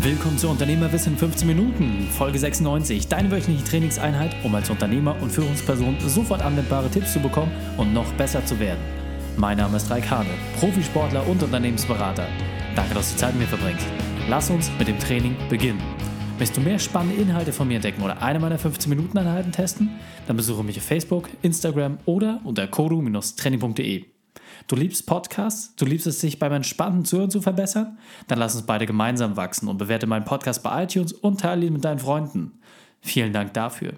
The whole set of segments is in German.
Willkommen zu Unternehmerwissen in 15 Minuten, Folge 96, deine wöchentliche Trainingseinheit, um als Unternehmer und Führungsperson sofort anwendbare Tipps zu bekommen und noch besser zu werden. Mein Name ist Raik Hane, Profisportler und Unternehmensberater. Danke, dass du Zeit mit mir verbringst. Lass uns mit dem Training beginnen. Willst du mehr spannende Inhalte von mir entdecken oder eine meiner 15-Minuten-Einheiten testen? Dann besuche mich auf Facebook, Instagram oder unter kodu-training.de. Du liebst Podcasts? Du liebst es, sich beim entspannten Zuhören zu verbessern? Dann lass uns beide gemeinsam wachsen und bewerte meinen Podcast bei iTunes und teile ihn mit deinen Freunden. Vielen Dank dafür.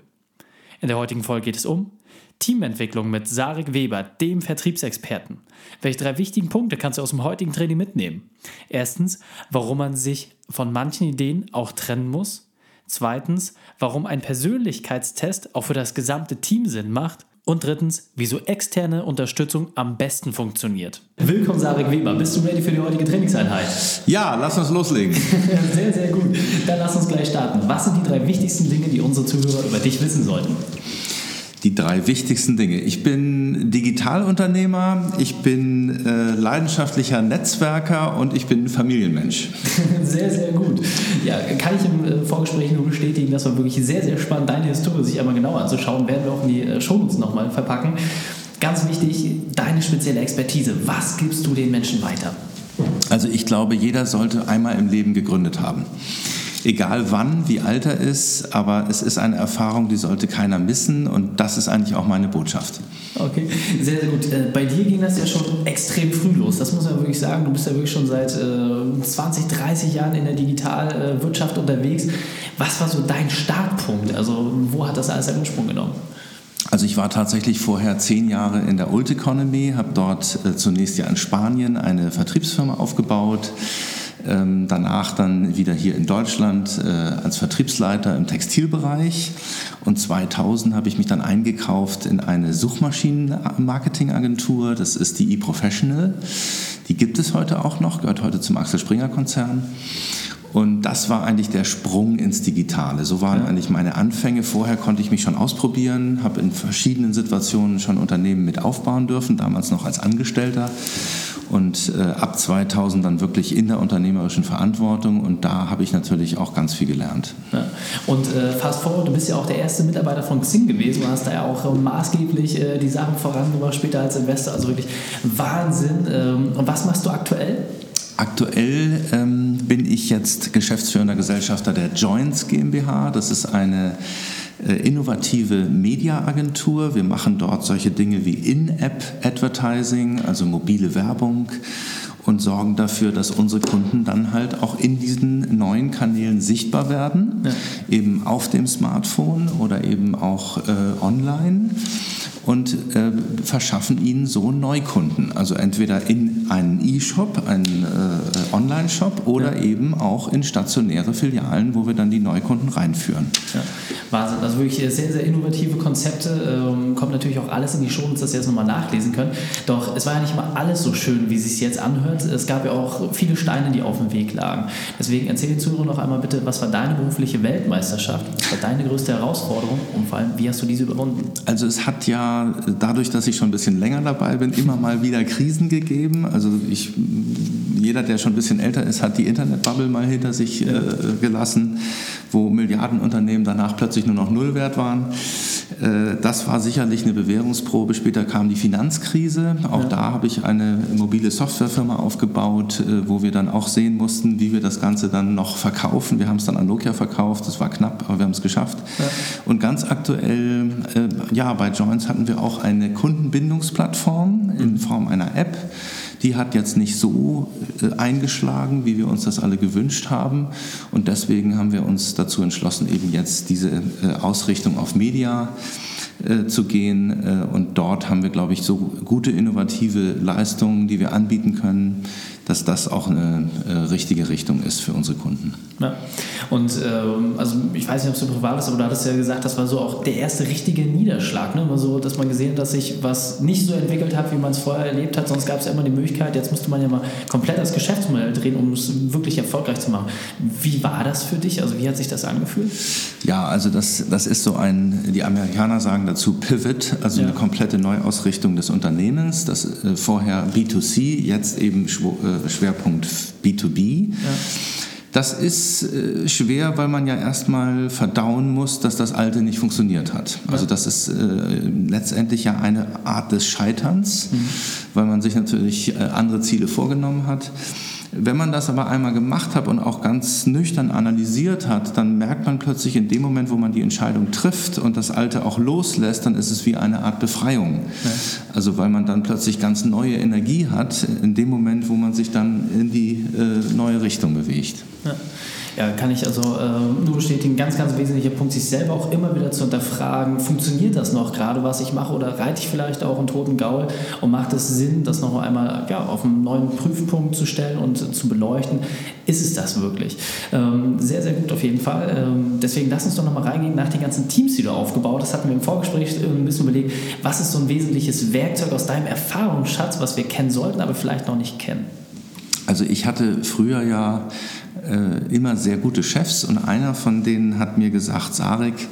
In der heutigen Folge geht es um Teamentwicklung mit Sarek Weber, dem Vertriebsexperten. Welche drei wichtigen Punkte kannst du aus dem heutigen Training mitnehmen? Erstens, warum man sich von manchen Ideen auch trennen muss. Zweitens, warum ein Persönlichkeitstest auch für das gesamte Team Sinn macht. Und drittens, wieso externe Unterstützung am besten funktioniert. Willkommen, Sarek Weber. Bist du ready für die heutige Trainingseinheit? Ja, lass uns loslegen. sehr, sehr gut. Dann lass uns gleich starten. Was sind die drei wichtigsten Dinge, die unsere Zuhörer über dich wissen sollten? Die drei wichtigsten Dinge. Ich bin Digitalunternehmer, ich bin äh, leidenschaftlicher Netzwerker und ich bin Familienmensch. Sehr, sehr gut. Ja, kann ich im äh, Vorgespräch nur bestätigen, das war wirklich sehr, sehr spannend, deine Historie sich einmal genauer anzuschauen. Werden wir auch in die äh, Shownotes nochmal verpacken. Ganz wichtig, deine spezielle Expertise. Was gibst du den Menschen weiter? Also ich glaube, jeder sollte einmal im Leben gegründet haben egal wann, wie alt er ist, aber es ist eine Erfahrung, die sollte keiner missen und das ist eigentlich auch meine Botschaft. Okay, sehr, sehr gut. Äh, bei dir ging das ja schon extrem früh los, das muss man wirklich sagen. Du bist ja wirklich schon seit 20, äh, 30 Jahren in der Digitalwirtschaft unterwegs. Was war so dein Startpunkt? Also wo hat das alles seinen Ursprung genommen? Also ich war tatsächlich vorher zehn Jahre in der Old Economy, habe dort äh, zunächst ja in Spanien eine Vertriebsfirma aufgebaut ähm, danach dann wieder hier in Deutschland äh, als Vertriebsleiter im Textilbereich. Und 2000 habe ich mich dann eingekauft in eine Suchmaschinenmarketingagentur. Das ist die eProfessional. Die gibt es heute auch noch, gehört heute zum Axel Springer Konzern. Und das war eigentlich der Sprung ins Digitale. So waren ja. eigentlich meine Anfänge. Vorher konnte ich mich schon ausprobieren, habe in verschiedenen Situationen schon Unternehmen mit aufbauen dürfen, damals noch als Angestellter und äh, ab 2000 dann wirklich in der unternehmerischen Verantwortung und da habe ich natürlich auch ganz viel gelernt. Ja. Und äh, fast forward, du bist ja auch der erste Mitarbeiter von Xing gewesen, du hast da ja auch äh, maßgeblich äh, die Sachen vorangebracht, später als Investor, also wirklich Wahnsinn. Ähm, und was machst du aktuell? Aktuell ähm, bin ich jetzt geschäftsführender Gesellschafter der Joints GmbH. Das ist eine innovative Mediaagentur. Wir machen dort solche Dinge wie In-App-Advertising, also mobile Werbung und sorgen dafür, dass unsere Kunden dann halt auch in diesen neuen Kanälen sichtbar werden, ja. eben auf dem Smartphone oder eben auch äh, online und äh, verschaffen ihnen so Neukunden. Also entweder in einen E-Shop, einen äh, Online-Shop oder ja. eben auch in stationäre Filialen, wo wir dann die Neukunden reinführen. Ja. Wahnsinn, also wirklich sehr, sehr innovative Konzepte. Ähm, kommt natürlich auch alles in die Show, dass ihr das nochmal nachlesen könnt. Doch es war ja nicht mal alles so schön, wie es sich jetzt anhört. Es gab ja auch viele Steine, die auf dem Weg lagen. Deswegen erzähl den Zuhörern noch einmal bitte, was war deine berufliche Weltmeisterschaft? Was war deine größte Herausforderung und vor allem, wie hast du diese überwunden? Also es hat ja dadurch, dass ich schon ein bisschen länger dabei bin, immer mal wieder Krisen gegeben. Also ich, jeder, der schon ein bisschen älter ist, hat die Internetbubble mal hinter sich äh, gelassen, wo Milliardenunternehmen danach plötzlich nur noch Nullwert waren. Äh, das war sicherlich eine Bewährungsprobe. Später kam die Finanzkrise. Auch ja. da habe ich eine mobile Softwarefirma aufgebaut, äh, wo wir dann auch sehen mussten, wie wir das Ganze dann noch verkaufen. Wir haben es dann an Nokia verkauft. Das war knapp, aber wir haben es geschafft. Ja. Und ganz aktuell, äh, ja, bei Joints hatten wir auch eine Kundenbindungsplattform in Form einer App die hat jetzt nicht so äh, eingeschlagen, wie wir uns das alle gewünscht haben. Und deswegen haben wir uns dazu entschlossen, eben jetzt diese äh, Ausrichtung auf Media äh, zu gehen. und dort haben wir, glaube ich, so gute innovative Leistungen, die wir anbieten können, dass das auch eine äh, richtige Richtung ist für unsere Kunden. Ja. Und ähm, also ich weiß nicht, ob es so privat ist, aber du hattest ja gesagt, das war so auch der erste richtige Niederschlag. Ne? So, dass man gesehen hat, dass sich was nicht so entwickelt hat, wie man es vorher erlebt hat. Sonst gab es ja immer die Möglichkeit, jetzt musste man ja mal komplett das Geschäftsmodell drehen, um es wirklich erfolgreich zu machen. Wie war das für dich? Also wie hat sich das angefühlt? Ja, also das, das ist so ein, die Amerikaner sagen dazu Pivot, also ja. eine komplette Neuausrichtung des Unternehmens. Das äh, vorher B2C, jetzt eben äh, Schwerpunkt B2B. Ja. Das ist äh, schwer, weil man ja erstmal verdauen muss, dass das Alte nicht funktioniert hat. Also das ist äh, letztendlich ja eine Art des Scheiterns, mhm. weil man sich natürlich äh, andere Ziele vorgenommen hat. Wenn man das aber einmal gemacht hat und auch ganz nüchtern analysiert hat, dann merkt man plötzlich in dem Moment, wo man die Entscheidung trifft und das Alte auch loslässt, dann ist es wie eine Art Befreiung. Ja. Also weil man dann plötzlich ganz neue Energie hat, in dem Moment, wo man sich dann in die äh, neue Richtung bewegt. Ja. Ja, kann ich also äh, nur bestätigen, ganz, ganz wesentlicher Punkt, sich selber auch immer wieder zu hinterfragen, funktioniert das noch gerade, was ich mache, oder reite ich vielleicht auch einen toten Gaul und macht es Sinn, das noch einmal ja, auf einen neuen Prüfpunkt zu stellen und zu beleuchten? Ist es das wirklich? Ähm, sehr, sehr gut auf jeden Fall. Ähm, deswegen lass uns doch nochmal reingehen nach den ganzen Teams, die du aufgebaut hast. Hatten wir im Vorgespräch ein bisschen überlegt, was ist so ein wesentliches Werkzeug aus deinem Erfahrungsschatz, was wir kennen sollten, aber vielleicht noch nicht kennen? Also ich hatte früher ja äh, immer sehr gute Chefs und einer von denen hat mir gesagt, Sarek,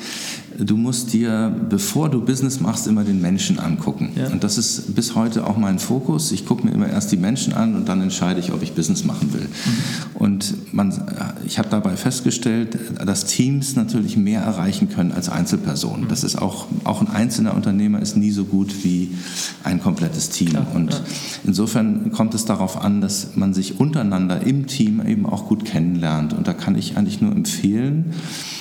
du musst dir, bevor du Business machst, immer den Menschen angucken. Ja. Und das ist bis heute auch mein Fokus. Ich gucke mir immer erst die Menschen an und dann entscheide ich, ob ich Business machen will. Mhm. Und man, ich habe dabei festgestellt, dass Teams natürlich mehr erreichen können als Einzelpersonen. Mhm. Das ist auch, auch ein einzelner Unternehmer ist nie so gut wie ein komplettes Team. Klar, und ja. insofern kommt es darauf an, dass man sich untereinander im Team eben auch gut kennenlernt. Und da kann ich eigentlich nur empfehlen,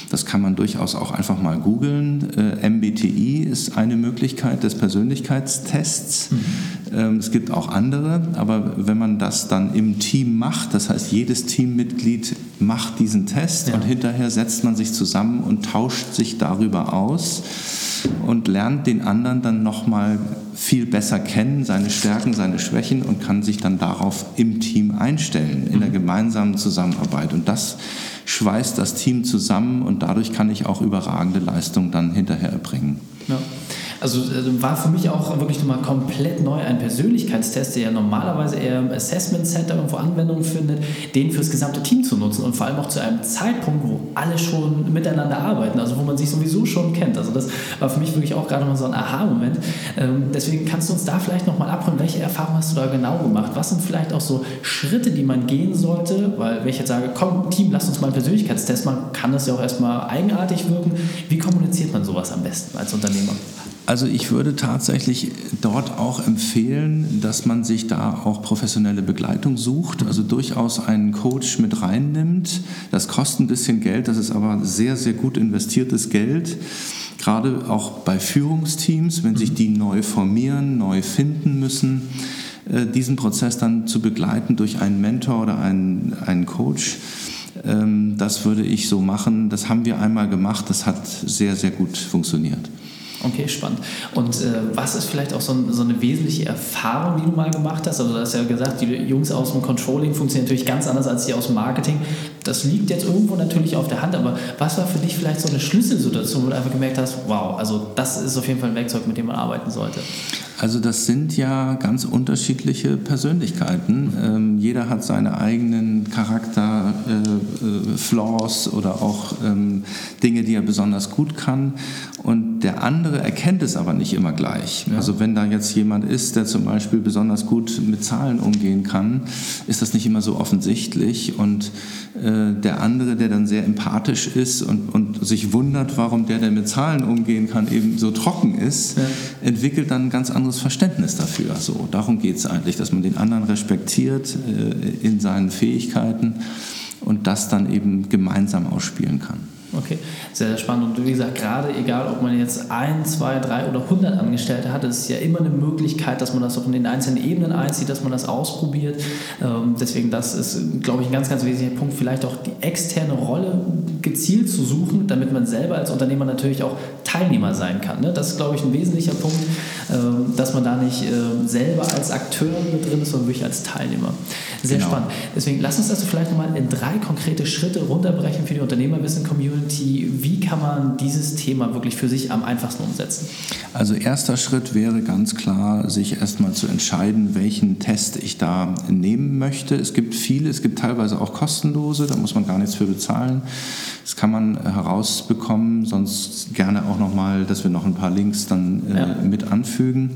das kann man durchaus auch einfach mal googeln. Äh, MBTI ist eine Möglichkeit des Persönlichkeitstests. Mhm. Ähm, es gibt auch andere, aber wenn man das dann im Team macht, das heißt jedes Teammitglied macht diesen Test ja. und hinterher setzt man sich zusammen und tauscht sich darüber aus und lernt den anderen dann nochmal viel besser kennen, seine Stärken, seine Schwächen und kann sich dann darauf im Team einstellen, in der mhm. gemeinsamen Zusammenarbeit. Und das schweißt das Team zusammen und dadurch kann ich auch überragende Leistungen dann hinterher erbringen. Ja. Also äh, war für mich auch wirklich nochmal komplett neu ein Persönlichkeitstest, der ja normalerweise eher im Assessment Center irgendwo Anwendung findet, den fürs gesamte Team zu nutzen und vor allem auch zu einem Zeitpunkt, wo alle schon miteinander arbeiten, also wo man sich sowieso schon kennt. Also das war für mich wirklich auch gerade mal so ein Aha-Moment. Ähm, deswegen kannst du uns da vielleicht nochmal abholen, welche Erfahrungen hast du da genau gemacht? Was sind vielleicht auch so Schritte, die man gehen sollte? Weil wenn ich jetzt sage, komm Team, lass uns mal einen Persönlichkeitstest machen, kann das ja auch erstmal eigenartig wirken. Wie kommuniziert man sowas am besten als Unternehmer? Also ich würde tatsächlich dort auch empfehlen, dass man sich da auch professionelle Begleitung sucht, also durchaus einen Coach mit reinnimmt. Das kostet ein bisschen Geld, das ist aber sehr, sehr gut investiertes Geld. Gerade auch bei Führungsteams, wenn sich die neu formieren, neu finden müssen, äh, diesen Prozess dann zu begleiten durch einen Mentor oder einen, einen Coach. Ähm, das würde ich so machen. Das haben wir einmal gemacht. Das hat sehr, sehr gut funktioniert. Okay, spannend. Und äh, was ist vielleicht auch so, ein, so, eine wesentliche Erfahrung, die du mal gemacht hast? Also du hast ja gesagt, die Jungs aus dem Controlling funktionieren natürlich ganz anders als die aus dem Marketing. Das liegt jetzt irgendwo natürlich auf der Hand, aber was war für dich vielleicht so eine Schlüsselsituation, wo du einfach gemerkt hast, wow, also das ist auf jeden Fall ein Werkzeug, mit dem man arbeiten sollte? Also das sind ja ganz unterschiedliche Persönlichkeiten. Ähm, jeder hat seine eigenen Charakter-Flaws äh, äh, oder auch ähm, Dinge, die er besonders gut kann. Und der andere erkennt es aber nicht immer gleich. Ja. Also wenn da jetzt jemand ist, der zum Beispiel besonders gut mit Zahlen umgehen kann, ist das nicht immer so offensichtlich. Und äh, der andere, der dann sehr empathisch ist und, und sich wundert, warum der, der mit Zahlen umgehen kann, eben so trocken ist, ja. entwickelt dann ein ganz anderes Verständnis dafür. So, darum geht es eigentlich, dass man den anderen respektiert äh, in seinen Fähigkeiten und das dann eben gemeinsam ausspielen kann. Okay, sehr, sehr spannend. Und wie gesagt, gerade egal, ob man jetzt ein, zwei, drei oder hundert Angestellte hat, ist es ja immer eine Möglichkeit, dass man das auch in den einzelnen Ebenen einzieht, dass man das ausprobiert. Ähm, deswegen, das ist, glaube ich, ein ganz, ganz wesentlicher Punkt, vielleicht auch die externe Rolle gezielt zu suchen, damit man selber als Unternehmer natürlich auch Teilnehmer sein kann. Ne? Das ist, glaube ich, ein wesentlicher Punkt, ähm, dass man da nicht äh, selber als Akteur mit drin ist, sondern wirklich als Teilnehmer. Sehr genau. spannend. Deswegen, lass uns das vielleicht nochmal in drei konkrete Schritte runterbrechen für die Unternehmerwissen-Community Community, wie kann man dieses Thema wirklich für sich am einfachsten umsetzen? Also erster Schritt wäre ganz klar, sich erstmal zu entscheiden, welchen Test ich da nehmen möchte. Es gibt viele, es gibt teilweise auch kostenlose, da muss man gar nichts für bezahlen. Das kann man herausbekommen, sonst gerne auch nochmal, dass wir noch ein paar Links dann äh, ja. mit anfügen.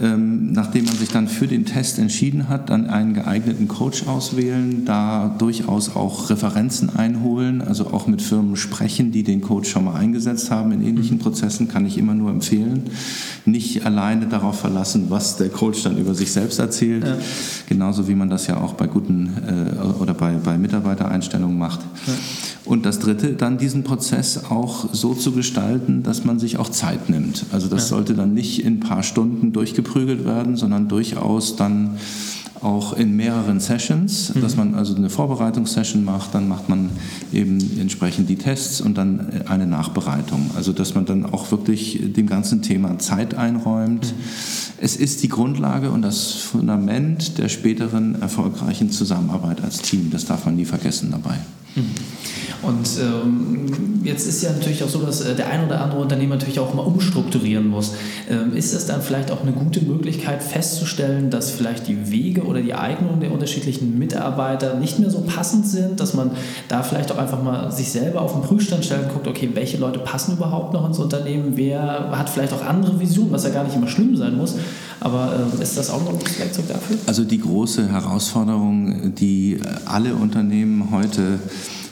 Ähm, nachdem man sich dann für den Test entschieden hat, dann einen geeigneten Coach auswählen, da durchaus auch Referenzen einholen, also auch mit Firmen sprechen, die den Coach schon mal eingesetzt haben in ähnlichen mhm. Prozessen, kann ich immer nur empfehlen. Nicht alleine darauf verlassen, was der Coach dann über sich selbst erzählt, ja. genauso wie man das ja auch bei guten äh, oder bei, bei Mitarbeitereinstellungen macht. Ja. Und das Dritte, dann diesen Prozess auch so zu gestalten, dass man sich auch Zeit nimmt. Also das ja. sollte dann nicht in ein paar Stunden durchgeprügelt werden, sondern durchaus dann auch in mehreren Sessions, mhm. dass man also eine Vorbereitungssession macht, dann macht man eben entsprechend die Tests und dann eine Nachbereitung. Also dass man dann auch wirklich dem ganzen Thema Zeit einräumt. Mhm. Es ist die Grundlage und das Fundament der späteren erfolgreichen Zusammenarbeit als Team. Das darf man nie vergessen dabei. Mhm. Und ähm, jetzt ist ja natürlich auch so, dass äh, der ein oder andere Unternehmer natürlich auch mal umstrukturieren muss. Ähm, ist es dann vielleicht auch eine gute Möglichkeit festzustellen, dass vielleicht die Wege oder die Eignungen der unterschiedlichen Mitarbeiter nicht mehr so passend sind, dass man da vielleicht auch einfach mal sich selber auf den Prüfstand stellt und guckt, okay, welche Leute passen überhaupt noch ins Unternehmen, wer hat vielleicht auch andere Visionen, was ja gar nicht immer schlimm sein muss. Aber äh, ist das auch noch ein Werkzeug dafür? Also die große Herausforderung, die alle Unternehmen heute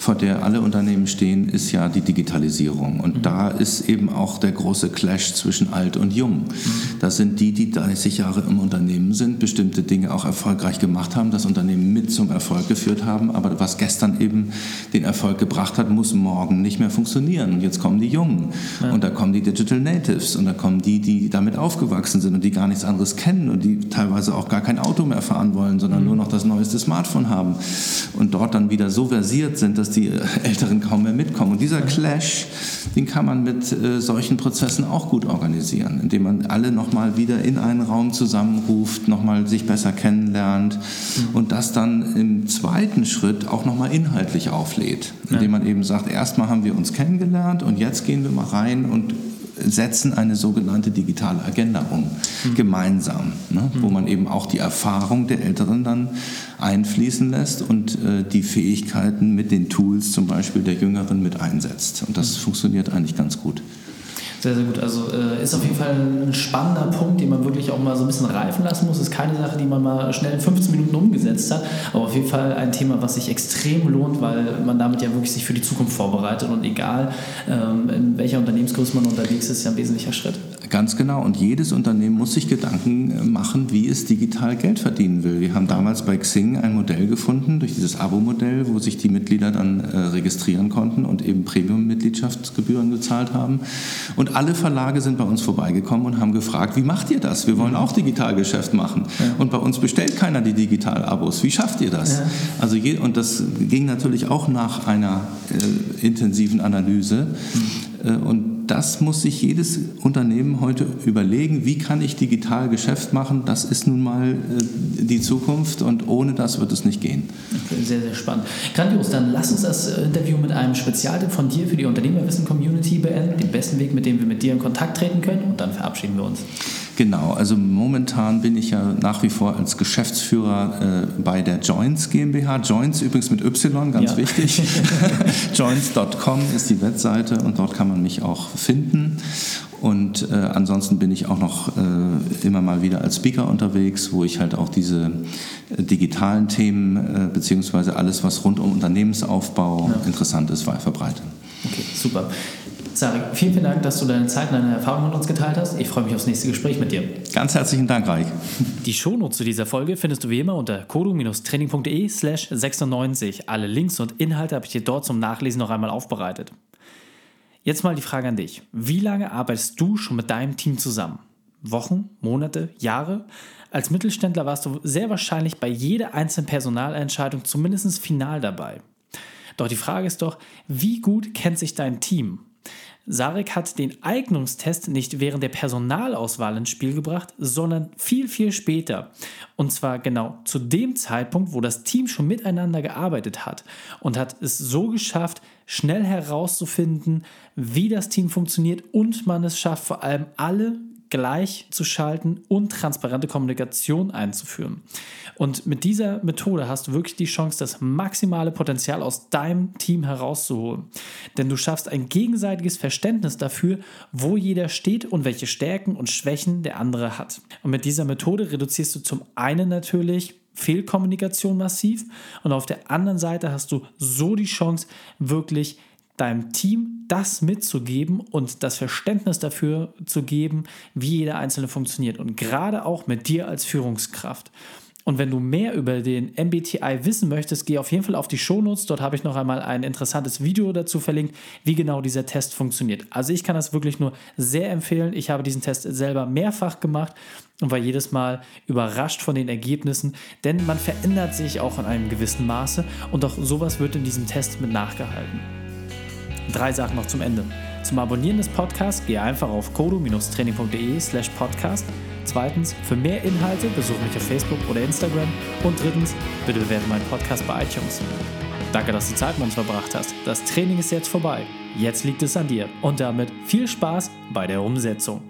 vor der alle Unternehmen stehen, ist ja die Digitalisierung. Und mhm. da ist eben auch der große Clash zwischen alt und jung. Mhm. Das sind die, die 30 Jahre im Unternehmen sind, bestimmte Dinge auch erfolgreich gemacht haben, das Unternehmen mit zum Erfolg geführt haben. Aber was gestern eben den Erfolg gebracht hat, muss morgen nicht mehr funktionieren. Und jetzt kommen die Jungen. Ja. Und da kommen die Digital Natives. Und da kommen die, die damit aufgewachsen sind und die gar nichts anderes kennen und die teilweise auch gar kein Auto mehr fahren wollen, sondern mhm. nur noch das neueste Smartphone haben. Und dort dann wieder so versiert sind, dass dass die Älteren kaum mehr mitkommen. Und dieser Clash, den kann man mit äh, solchen Prozessen auch gut organisieren, indem man alle nochmal wieder in einen Raum zusammenruft, nochmal sich besser kennenlernt mhm. und das dann im zweiten Schritt auch nochmal inhaltlich auflädt, indem man eben sagt, erstmal haben wir uns kennengelernt und jetzt gehen wir mal rein und setzen eine sogenannte digitale Agenda um, mhm. gemeinsam, ne, mhm. wo man eben auch die Erfahrung der Älteren dann einfließen lässt und äh, die Fähigkeiten mit den Tools zum Beispiel der Jüngeren mit einsetzt. Und das mhm. funktioniert eigentlich ganz gut. Sehr, sehr gut. Also äh, ist auf jeden Fall ein spannender Punkt, den man wirklich auch mal so ein bisschen reifen lassen muss. Ist keine Sache, die man mal schnell in 15 Minuten umgesetzt hat, aber auf jeden Fall ein Thema, was sich extrem lohnt, weil man damit ja wirklich sich für die Zukunft vorbereitet und egal ähm, in welcher Unternehmensgröße man unterwegs ist, ist ja ein wesentlicher Schritt. Ganz genau. Und jedes Unternehmen muss sich Gedanken äh, machen, wie es digital Geld verdienen will. Wir haben damals bei Xing ein Modell gefunden, durch dieses Abo-Modell, wo sich die Mitglieder dann äh, registrieren konnten und eben Premium-Mitgliedschaftsgebühren gezahlt haben. Und alle Verlage sind bei uns vorbeigekommen und haben gefragt, wie macht ihr das? Wir wollen auch Digitalgeschäft machen. Ja. Und bei uns bestellt keiner die Digital-Abos. Wie schafft ihr das? Ja. Also je, und das ging natürlich auch nach einer äh, intensiven Analyse. Mhm. Äh, und das muss sich jedes Unternehmen heute überlegen, wie kann ich digital Geschäft machen. Das ist nun mal äh, die Zukunft und ohne das wird es nicht gehen. Okay, sehr, sehr spannend. Grandios, dann lass uns das äh, Interview mit einem Spezialtipp von dir für die Unternehmerwissen-Community beenden, den besten Weg, mit dem wir mit dir in Kontakt treten können und dann verabschieden wir uns. Genau, also momentan bin ich ja nach wie vor als Geschäftsführer äh, bei der Joints GmbH. Joints übrigens mit Y, ganz ja. wichtig. Joints.com ist die Webseite und dort kann man mich auch finden. Und äh, ansonsten bin ich auch noch äh, immer mal wieder als Speaker unterwegs, wo ich halt auch diese äh, digitalen Themen äh, beziehungsweise alles, was rund um Unternehmensaufbau ja. interessant ist, verbreite. Okay, super. Sari, vielen, vielen Dank, dass du deine Zeit und deine Erfahrungen mit uns geteilt hast. Ich freue mich aufs nächste Gespräch mit dir. Ganz herzlichen Dank, Reik. Die Shownotes zu dieser Folge findest du wie immer unter kodu-training.de slash 96. Alle Links und Inhalte habe ich dir dort zum Nachlesen noch einmal aufbereitet. Jetzt mal die Frage an dich. Wie lange arbeitest du schon mit deinem Team zusammen? Wochen, Monate, Jahre? Als Mittelständler warst du sehr wahrscheinlich bei jeder einzelnen Personalentscheidung zumindest final dabei. Doch die Frage ist doch, wie gut kennt sich dein Team? Sarek hat den Eignungstest nicht während der Personalauswahl ins Spiel gebracht, sondern viel, viel später. Und zwar genau zu dem Zeitpunkt, wo das Team schon miteinander gearbeitet hat und hat es so geschafft, schnell herauszufinden, wie das Team funktioniert und man es schafft, vor allem alle gleich zu schalten und transparente Kommunikation einzuführen. Und mit dieser Methode hast du wirklich die Chance, das maximale Potenzial aus deinem Team herauszuholen. Denn du schaffst ein gegenseitiges Verständnis dafür, wo jeder steht und welche Stärken und Schwächen der andere hat. Und mit dieser Methode reduzierst du zum einen natürlich Fehlkommunikation massiv und auf der anderen Seite hast du so die Chance, wirklich deinem Team das mitzugeben und das Verständnis dafür zu geben, wie jeder Einzelne funktioniert. Und gerade auch mit dir als Führungskraft. Und wenn du mehr über den MBTI wissen möchtest, geh auf jeden Fall auf die Shownotes. Dort habe ich noch einmal ein interessantes Video dazu verlinkt, wie genau dieser Test funktioniert. Also ich kann das wirklich nur sehr empfehlen. Ich habe diesen Test selber mehrfach gemacht und war jedes Mal überrascht von den Ergebnissen, denn man verändert sich auch in einem gewissen Maße und auch sowas wird in diesem Test mit nachgehalten. Drei Sachen noch zum Ende. Zum Abonnieren des Podcasts gehe einfach auf kodo-training.de slash podcast. Zweitens, für mehr Inhalte besuche mich auf Facebook oder Instagram. Und drittens, bitte bewerte meinen Podcast bei iTunes. Danke, dass du Zeit mit uns verbracht hast. Das Training ist jetzt vorbei. Jetzt liegt es an dir. Und damit viel Spaß bei der Umsetzung.